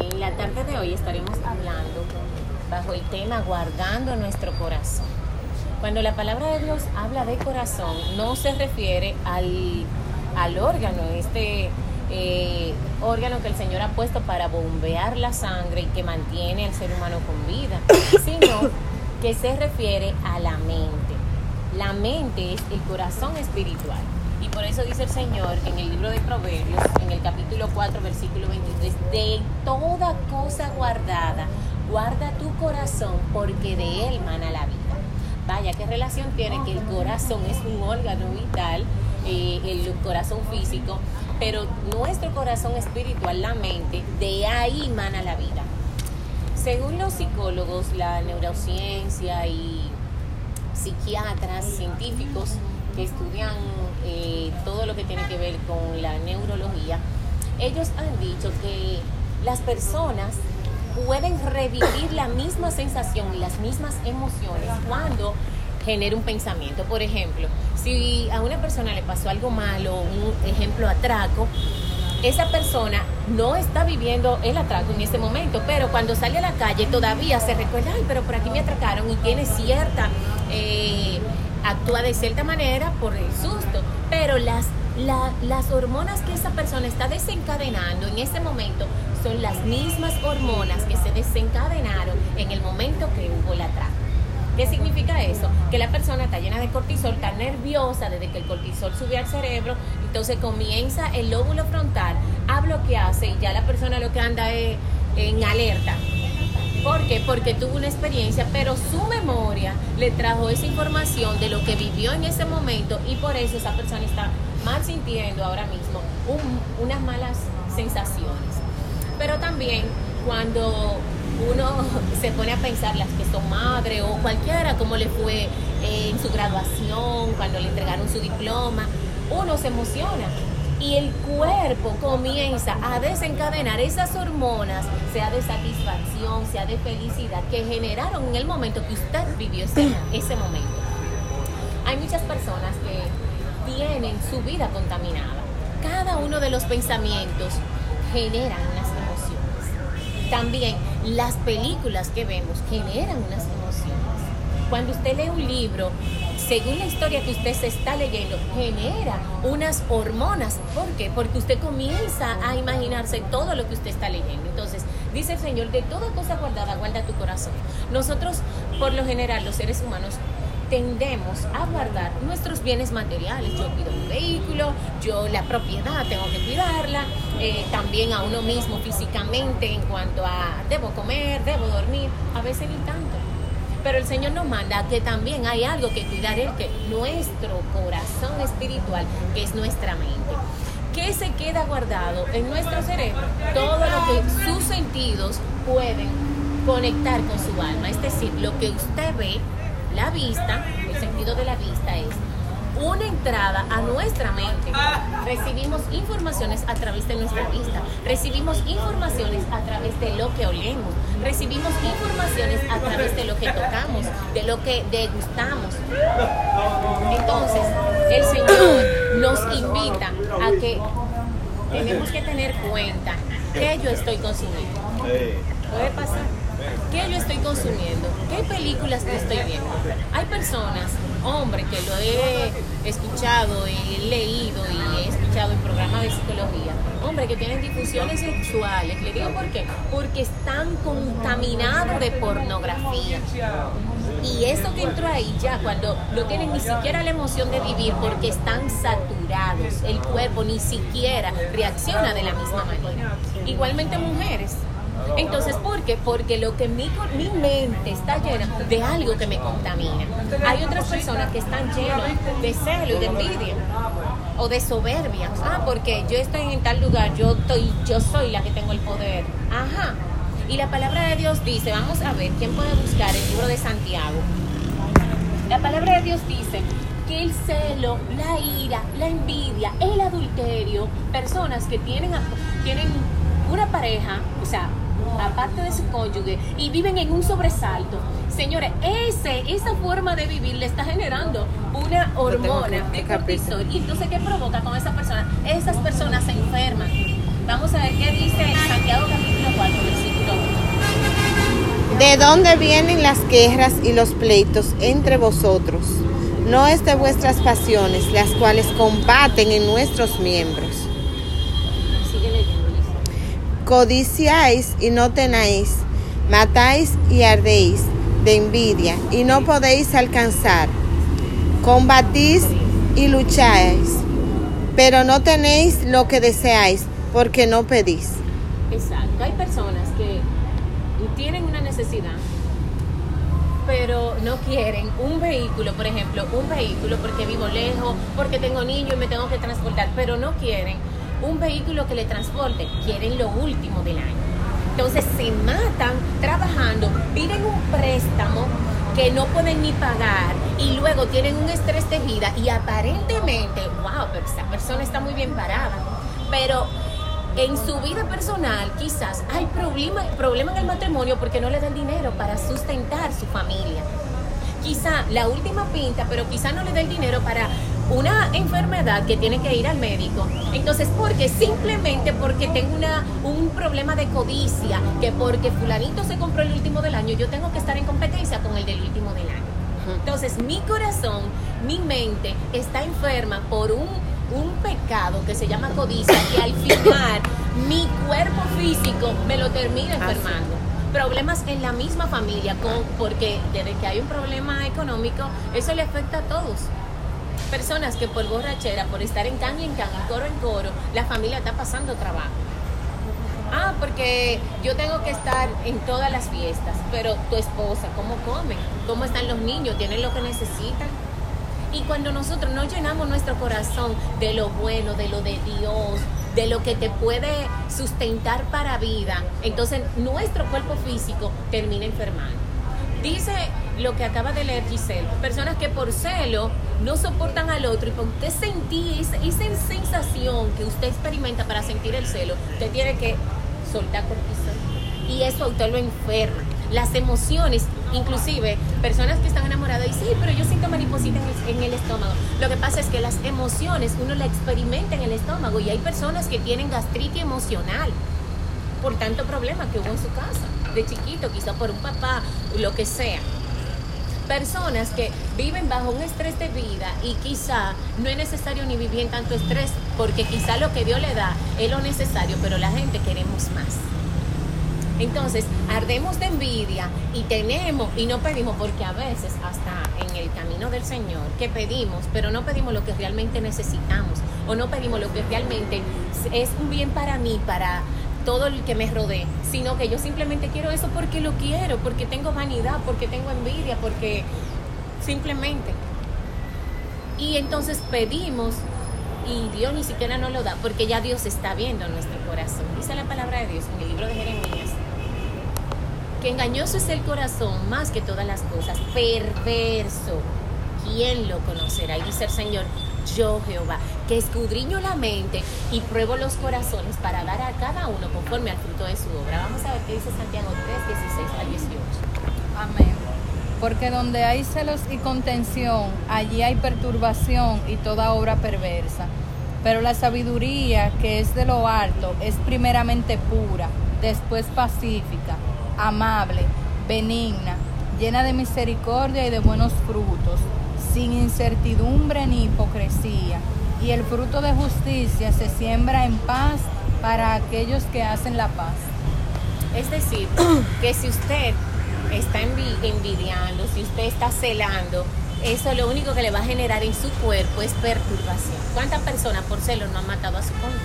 En la tarde de hoy estaremos hablando bajo el tema guardando nuestro corazón. Cuando la palabra de Dios habla de corazón, no se refiere al, al órgano, este eh, órgano que el Señor ha puesto para bombear la sangre y que mantiene al ser humano con vida, sino que se refiere a la mente. La mente es el corazón espiritual. Y por eso dice el Señor en el libro de Proverbios, en el capítulo 4, versículo 23, de toda cosa guardada, guarda tu corazón porque de él mana la vida. Vaya, ¿qué relación tiene que el corazón es un órgano vital, eh, el corazón físico, pero nuestro corazón espiritual, la mente, de ahí mana la vida? Según los psicólogos, la neurociencia y psiquiatras, científicos que estudian eh, todo lo que tiene que ver con la neurología, ellos han dicho que las personas pueden revivir la misma sensación las mismas emociones cuando genera un pensamiento. Por ejemplo, si a una persona le pasó algo malo, un ejemplo atraco, esa persona no está viviendo el atraco en ese momento, pero cuando sale a la calle todavía se recuerda, ay, pero por aquí me atracaron y tiene cierta, eh, actúa de cierta manera por el susto, pero las, las hormonas que esa persona está desencadenando en ese momento son las mismas hormonas que se desencadenaron en el momento que hubo el atraco. ¿Qué significa eso? Que la persona está llena de cortisol, está nerviosa desde que el cortisol sube al cerebro, entonces comienza el lóbulo frontal a bloquearse y ya la persona lo que anda es en alerta. ¿Por qué? Porque tuvo una experiencia, pero su memoria le trajo esa información de lo que vivió en ese momento y por eso esa persona está mal sintiendo ahora mismo unas malas sensaciones. Pero también cuando uno se pone a pensar las que son madre o cualquiera, cómo le fue eh, en su graduación, cuando le entregaron su diploma, uno se emociona y el cuerpo comienza a desencadenar esas hormonas, sea de satisfacción, sea de felicidad, que generaron en el momento que usted vivió ese, ese momento. Hay muchas personas que tienen su vida contaminada. Cada uno de los pensamientos generan unas emociones. También las películas que vemos generan unas emociones. Cuando usted lee un libro, según la historia que usted se está leyendo, genera unas hormonas. ¿Por qué? Porque usted comienza a imaginarse todo lo que usted está leyendo. Entonces, dice el Señor, de toda cosa guardada, guarda tu corazón. Nosotros, por lo general, los seres humanos, tendemos a guardar nuestros bienes materiales. Yo cuido un vehículo, yo la propiedad tengo que cuidarla, eh, también a uno mismo físicamente en cuanto a debo comer, debo dormir, a veces ni tanto. Pero el Señor nos manda que también hay algo que cuidar, es que nuestro corazón espiritual, que es nuestra mente. ¿Qué se queda guardado en nuestro cerebro? Todo lo que sus sentidos pueden conectar con su alma. Es decir, lo que usted ve, la vista, el sentido de la vista es una entrada a nuestra mente. Recibimos informaciones a través de nuestra vista, recibimos informaciones a través de lo que olemos, recibimos informaciones a través de lo que tocamos, de lo que degustamos. Entonces, el Señor nos invita a que tenemos que tener cuenta que yo estoy consumiendo. Puede pasar. ¿Qué yo estoy consumiendo? ¿Qué películas estoy viendo? Hay personas, hombres, que lo he escuchado, he leído y he escuchado en programas de psicología, hombres que tienen difusiones sexuales. ¿Le digo por qué? Porque están contaminados de pornografía. Y eso que entró ahí ya, cuando no tienen ni siquiera la emoción de vivir porque están saturados, el cuerpo ni siquiera reacciona de la misma manera. Igualmente mujeres, entonces, ¿por qué? Porque lo que mi, mi mente está llena de algo que me contamina. Hay otras personas que están llenas de celo y de envidia o de soberbia. Ah, porque yo estoy en tal lugar, yo estoy, yo soy la que tengo el poder. Ajá. Y la palabra de Dios dice, vamos a ver, ¿quién puede buscar el libro de Santiago? La palabra de Dios dice que el celo, la ira, la envidia, el adulterio, personas que tienen, tienen una pareja, o sea, aparte de su cónyuge, y viven en un sobresalto. Señores, ese, esa forma de vivir le está generando una hormona de cortisol. ¿Y entonces qué provoca con esa persona? Esas personas se enferman. Vamos a ver qué dice Santiago capítulo 4, ¿De dónde vienen las guerras y los pleitos entre vosotros? No es de vuestras pasiones las cuales combaten en nuestros miembros. Codiciáis y no tenéis, matáis y ardéis de envidia y no podéis alcanzar. Combatís y lucháis, pero no tenéis lo que deseáis porque no pedís. Exacto. Hay personas que tienen una necesidad, pero no quieren un vehículo, por ejemplo, un vehículo porque vivo lejos, porque tengo niños y me tengo que transportar, pero no quieren un vehículo que le transporte, quieren lo último del año. Entonces se matan trabajando, piden un préstamo que no pueden ni pagar y luego tienen un estrés de vida y aparentemente, wow, pero esta persona está muy bien parada. Pero en su vida personal quizás hay problema, problema en el matrimonio porque no le da el dinero para sustentar su familia. Quizá la última pinta, pero quizá no le da el dinero para una enfermedad que tiene que ir al médico. Entonces, porque simplemente porque tengo una, un problema de codicia, que porque fulanito se compró el último del año, yo tengo que estar en competencia con el del último del año. Entonces, mi corazón, mi mente está enferma por un, un pecado que se llama codicia, que al final mi cuerpo físico me lo termina enfermando problemas en la misma familia, con, porque desde que hay un problema económico, eso le afecta a todos personas que por borrachera, por estar en can y en can, coro en coro, la familia está pasando trabajo. Ah, porque yo tengo que estar en todas las fiestas, pero tu esposa, ¿cómo come? ¿Cómo están los niños? ¿Tienen lo que necesitan? Y cuando nosotros no llenamos nuestro corazón de lo bueno, de lo de Dios, de lo que te puede sustentar para vida, entonces nuestro cuerpo físico termina enfermando. Dice lo que acaba de leer Giselle, personas que por celo no soportan al otro y por usted sentir esa, sensación que usted experimenta para sentir el celo, usted tiene que soltar cortisol. Y eso a usted lo enferma. Las emociones, inclusive personas que están enamoradas, y sí, pero yo siento mariposita en el, estómago. Lo que pasa es que las emociones uno las experimenta en el estómago y hay personas que tienen gastritis emocional por tanto problema que hubo en su casa, de chiquito, quizá por un papá, lo que sea personas que viven bajo un estrés de vida y quizá no es necesario ni vivir en tanto estrés porque quizá lo que Dios le da es lo necesario, pero la gente queremos más. Entonces, ardemos de envidia y tenemos y no pedimos porque a veces hasta en el camino del Señor que pedimos, pero no pedimos lo que realmente necesitamos o no pedimos lo que realmente es un bien para mí, para todo el que me rodee, sino que yo simplemente quiero eso porque lo quiero, porque tengo vanidad, porque tengo envidia, porque simplemente. Y entonces pedimos y Dios ni siquiera nos lo da, porque ya Dios está viendo nuestro corazón. Dice la palabra de Dios en el libro de Jeremías, que engañoso es el corazón más que todas las cosas, perverso. ¿Quién lo conocerá? Y dice el Señor, yo Jehová, que escudriño la mente y pruebo los corazones para dar a cada uno conforme al fruto de su obra. Vamos a ver qué dice Santiago 3, 16 al 18. Amén. Porque donde hay celos y contención, allí hay perturbación y toda obra perversa. Pero la sabiduría que es de lo alto es primeramente pura, después pacífica, amable, benigna, llena de misericordia y de buenos frutos sin incertidumbre ni hipocresía, y el fruto de justicia se siembra en paz para aquellos que hacen la paz. Es decir, que si usted está envidiando, si usted está celando, eso lo único que le va a generar en su cuerpo es perturbación. ¿Cuántas personas por celo no han matado a su cónyuge?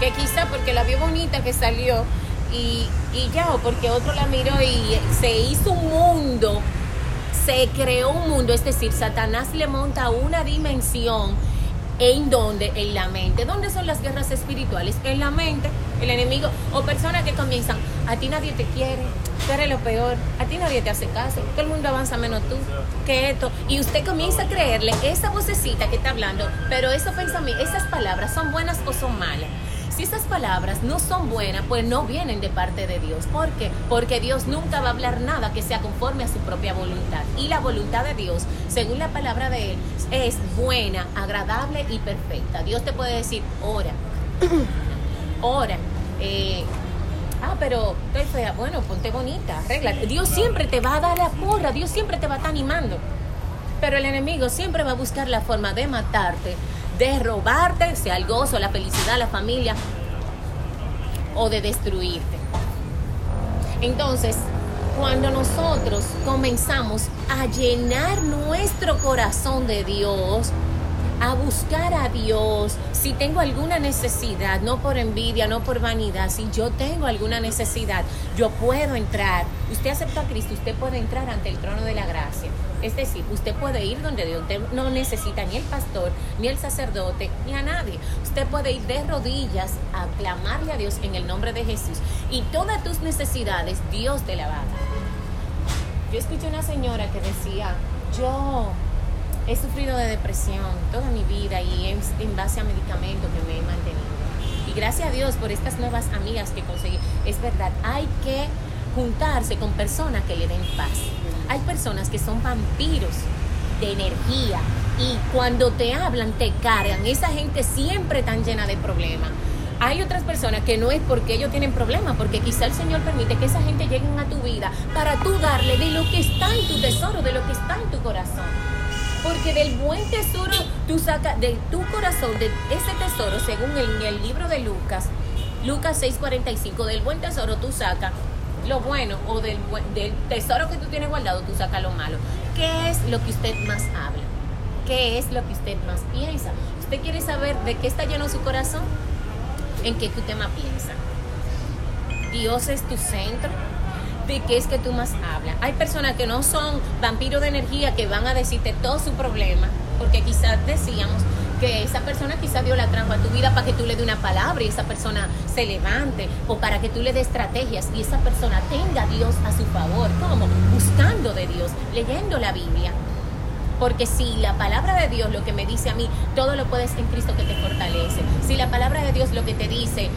Que quizá porque la vio bonita que salió y, y ya, o porque otro la miró y se hizo un mundo se creó un mundo, es decir, Satanás le monta una dimensión en donde, en la mente. ¿Dónde son las guerras espirituales? En la mente, el enemigo, o personas que comienzan, a ti nadie te quiere, tú eres lo peor, a ti nadie te hace caso, todo el mundo avanza menos tú, que esto, y usted comienza a creerle esa vocecita que está hablando, pero esos pensamientos, esas palabras son buenas o son malas. Si esas palabras no son buenas, pues no vienen de parte de Dios. ¿Por qué? Porque Dios nunca va a hablar nada que sea conforme a su propia voluntad. Y la voluntad de Dios, según la palabra de Él, es buena, agradable y perfecta. Dios te puede decir, ora, ora. Eh, Ah, pero estoy fea. Bueno, ponte bonita, arregla. Dios siempre te va a dar la porra, Dios siempre te va a estar animando. Pero el enemigo siempre va a buscar la forma de matarte, de robarte, sea el gozo, la felicidad, la familia, o de destruirte. Entonces, cuando nosotros comenzamos a llenar nuestro corazón de Dios, a buscar a Dios. Si tengo alguna necesidad, no por envidia, no por vanidad, si yo tengo alguna necesidad, yo puedo entrar. Usted acepta a Cristo, usted puede entrar ante el trono de la gracia. Es decir, usted puede ir donde Dios no necesita ni el pastor, ni el sacerdote, ni a nadie. Usted puede ir de rodillas a clamarle a Dios en el nombre de Jesús. Y todas tus necesidades, Dios te la va a. Yo escuché una señora que decía, yo he sufrido de depresión toda mi vida y es en base a medicamentos que me he mantenido. Y gracias a Dios por estas nuevas amigas que conseguí. Es verdad, hay que juntarse con personas que le den paz. Hay personas que son vampiros de energía y cuando te hablan te cargan. Esa gente siempre tan llena de problemas. Hay otras personas que no es porque ellos tienen problemas, porque quizá el Señor permite que esa gente lleguen a tu vida para tú darle de lo que está en tu tesoro, de lo que está en tu corazón. Porque del buen tesoro tú sacas, de tu corazón, de ese tesoro, según el, el libro de Lucas, Lucas 6:45, del buen tesoro tú sacas lo bueno o del, tesoro que tú tienes guardado tú sacas lo malo. ¿Qué es lo que usted más habla? ¿Qué es lo que usted más piensa? ¿Usted quiere saber de qué está lleno su corazón? ¿En qué tu tema piensa? Dios es tu centro de qué es que tú más hablas. Hay personas que no son vampiros de energía que van a decirte todo su problema, porque quizás decíamos que esa persona quizás dio la trampa a tu vida para que tú le dé una palabra y esa persona se levante, o para que tú le des estrategias y esa persona tenga a Dios a su favor. ¿Cómo? Buscando de Dios, leyendo la Biblia. Porque si la palabra de Dios lo que me dice a mí, todo lo puedes en Cristo que te fortalece. Si la palabra de Dios lo que te dice,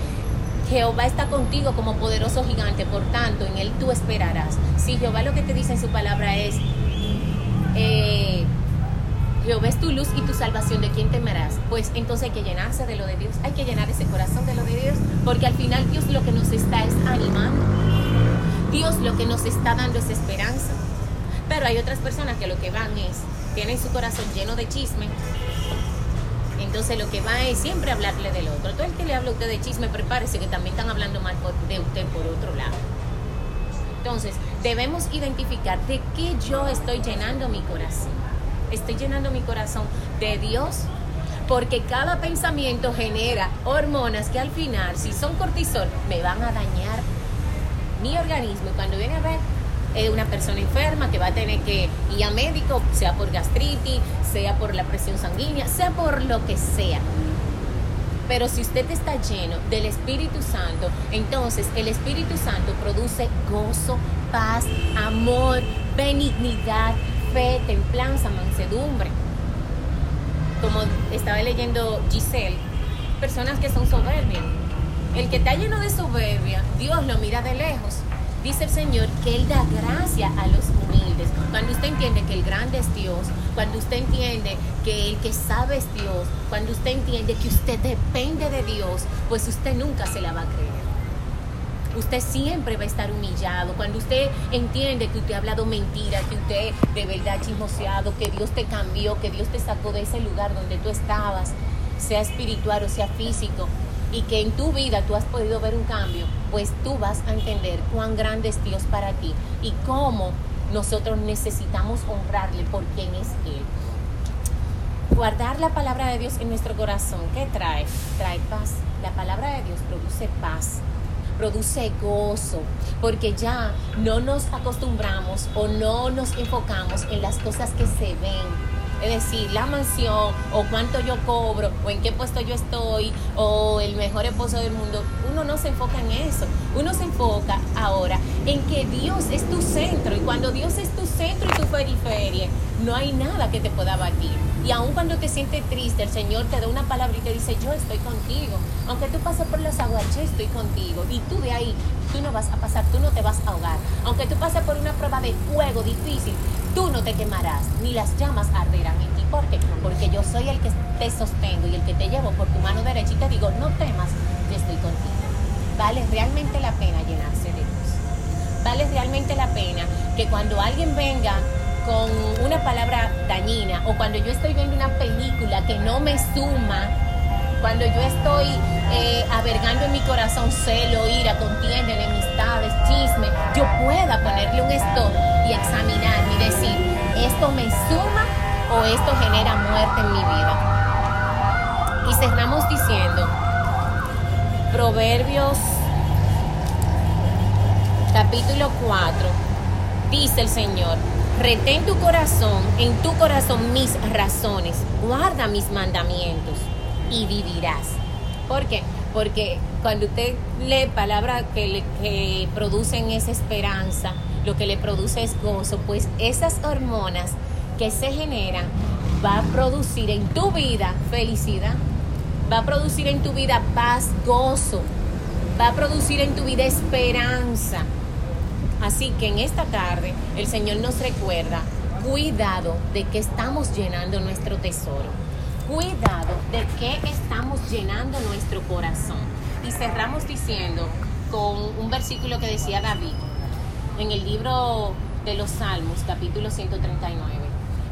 Jehová está contigo como poderoso gigante, por tanto, en él tú esperarás. Si Jehová lo que te dice en su palabra es, eh, Jehová es tu luz y tu salvación, ¿de quién temerás? Pues entonces hay que llenarse de lo de Dios, hay que llenar ese corazón de lo de Dios, porque al final Dios lo que nos está es animando. Dios lo que nos está dando es esperanza. Pero hay otras personas que lo que van es, tienen su corazón lleno de chisme, entonces lo que va es siempre hablarle del otro. Todo el que le habla a usted de chisme, prepárese que también están hablando mal de usted por otro lado. Entonces, debemos identificar de qué yo estoy llenando mi corazón. Estoy llenando mi corazón de Dios, porque cada pensamiento genera hormonas que al final, si son cortisol, me van a dañar mi organismo. Y cuando viene a ver, es una persona enferma que va a tener que ir a médico, sea por gastritis, sea por la presión sanguínea, sea por lo que sea. Pero si usted está lleno del Espíritu Santo, entonces el Espíritu Santo produce gozo, paz, amor, benignidad, fe, templanza, mansedumbre. Como estaba leyendo Giselle, personas que son soberbias. El que está lleno de soberbia, Dios lo mira de lejos Dice el Señor que Él da gracia a los humildes. Cuando usted entiende que el grande es Dios, cuando usted entiende que el que sabe es Dios, cuando usted entiende que usted depende de Dios, pues usted nunca se la va a creer. Usted siempre va a estar humillado. Cuando usted entiende que usted ha hablado mentira, que usted de verdad chismoseado, que Dios te cambió, que Dios te sacó de ese lugar donde tú estabas, sea espiritual o sea físico, y que en tu vida tú has podido ver un cambio, pues tú vas a entender cuán grande es Dios para ti y cómo nosotros necesitamos honrarle por quien es Él. Guardar la palabra de Dios en nuestro corazón, ¿qué trae? Trae paz. La palabra de Dios produce paz, produce gozo, porque ya no nos acostumbramos o no nos enfocamos en las cosas que se ven, es decir, la mansión o cuánto yo cobro o en qué puesto yo estoy o el mejor esposo del mundo. Uno no se enfoca en eso. Uno se enfoca ahora en que Dios es tu centro y cuando Dios es tu centro y tu periferia, no hay nada que te pueda batir. Y aun cuando te sientes triste, el Señor te da una palabra y te dice, yo estoy contigo. Aunque tú pases por las aguas, estoy contigo. Y tú de ahí, tú no vas a pasar, tú no te vas a ahogar. Aunque tú pases por una prueba de fuego difícil, tú no te quemarás, ni las llamas arderán en ti. ¿Por qué? Porque yo soy el que te sostengo y el que te llevo por tu mano derecha y te digo, no temas, yo estoy contigo. vale realmente la pena llenarse de Dios. Vale realmente la pena que cuando alguien venga con una palabra dañina o cuando yo estoy viendo una película que no me suma, cuando yo estoy eh, avergando en mi corazón celo, ira, contienda, enemistades, chisme, yo pueda ponerle un stop y examinarme y decir, ¿esto me suma o esto genera muerte en mi vida? Y cerramos diciendo, Proverbios capítulo 4, dice el Señor, retén tu corazón, en tu corazón mis razones, guarda mis mandamientos y vivirás. ¿Por qué? Porque cuando usted lee palabras que, le, que producen esa esperanza, lo que le produce es gozo, pues esas hormonas que se generan va a producir en tu vida felicidad, va a producir en tu vida paz, gozo, va a producir en tu vida esperanza. Así que en esta tarde el Señor nos recuerda, cuidado de que estamos llenando nuestro tesoro. Cuidado de que estamos llenando nuestro corazón. Y cerramos diciendo con un versículo que decía David en el libro de los Salmos, capítulo 139.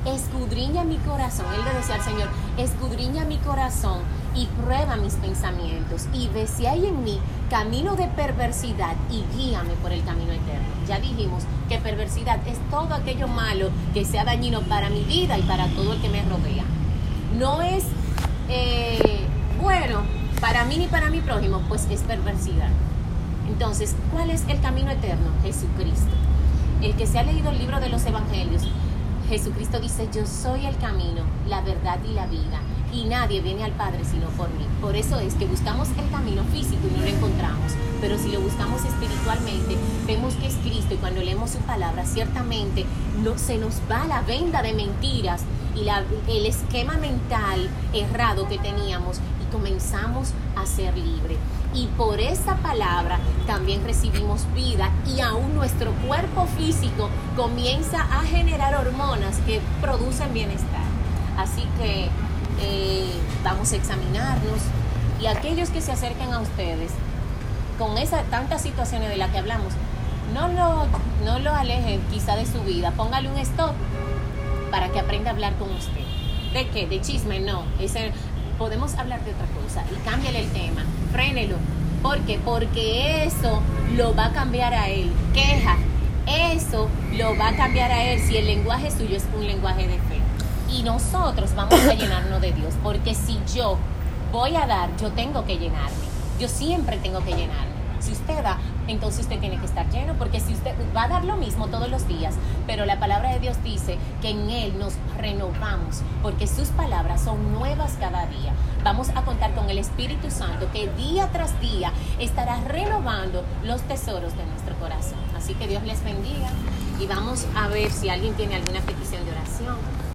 Escudriña mi corazón. Él le decía al Señor, escudriña mi corazón y prueba mis pensamientos y ve si hay en mí camino de perversidad y guíame por el camino eterno. Ya dijimos que perversidad es todo aquello malo que sea dañino para mi vida y para todo el que me rodea. No es eh, bueno para mí ni para mi prójimo, pues es perversidad. Entonces, ¿cuál es el camino eterno? Jesucristo. El que se ha leído el libro de los evangelios, Jesucristo dice, yo soy el camino, la verdad y la vida y nadie viene al Padre sino por mí. Por eso es que buscamos el camino físico y no lo encontramos, pero si lo buscamos espiritualmente, vemos que es Cristo y cuando leemos su palabra, ciertamente no, se nos va la venda de mentiras y la, el esquema mental errado que teníamos y comenzamos a ser libres. Y por esa palabra también recibimos vida y aún nuestro cuerpo físico comienza a generar hormonas que producen bienestar. Así que eh, vamos a examinarnos y aquellos que se acerquen a ustedes con esas tantas situaciones de las que hablamos, no lo, no lo alejen quizá de su vida, póngale un stop para que aprenda a hablar con usted. ¿De qué? De chisme, no. Podemos hablar de otra cosa y cámbiale el tema, frénelo. ¿Por qué? Porque eso lo va a cambiar a él. Queja, eso lo va a cambiar a él si el lenguaje suyo es un lenguaje de fe y nosotros vamos a llenarnos de Dios, porque si yo voy a dar, yo tengo que llenarme, yo siempre tengo que llenarme. Si usted da, entonces usted tiene que estar lleno, porque si usted va a dar lo mismo todos los días, pero la palabra de Dios dice que en Él nos renovamos, porque sus palabras son nuevas cada día. Vamos a contar con el Espíritu Santo que día tras día estará renovando los tesoros de nuestro corazón. Así que Dios les bendiga y vamos a ver si alguien tiene alguna petición de oración.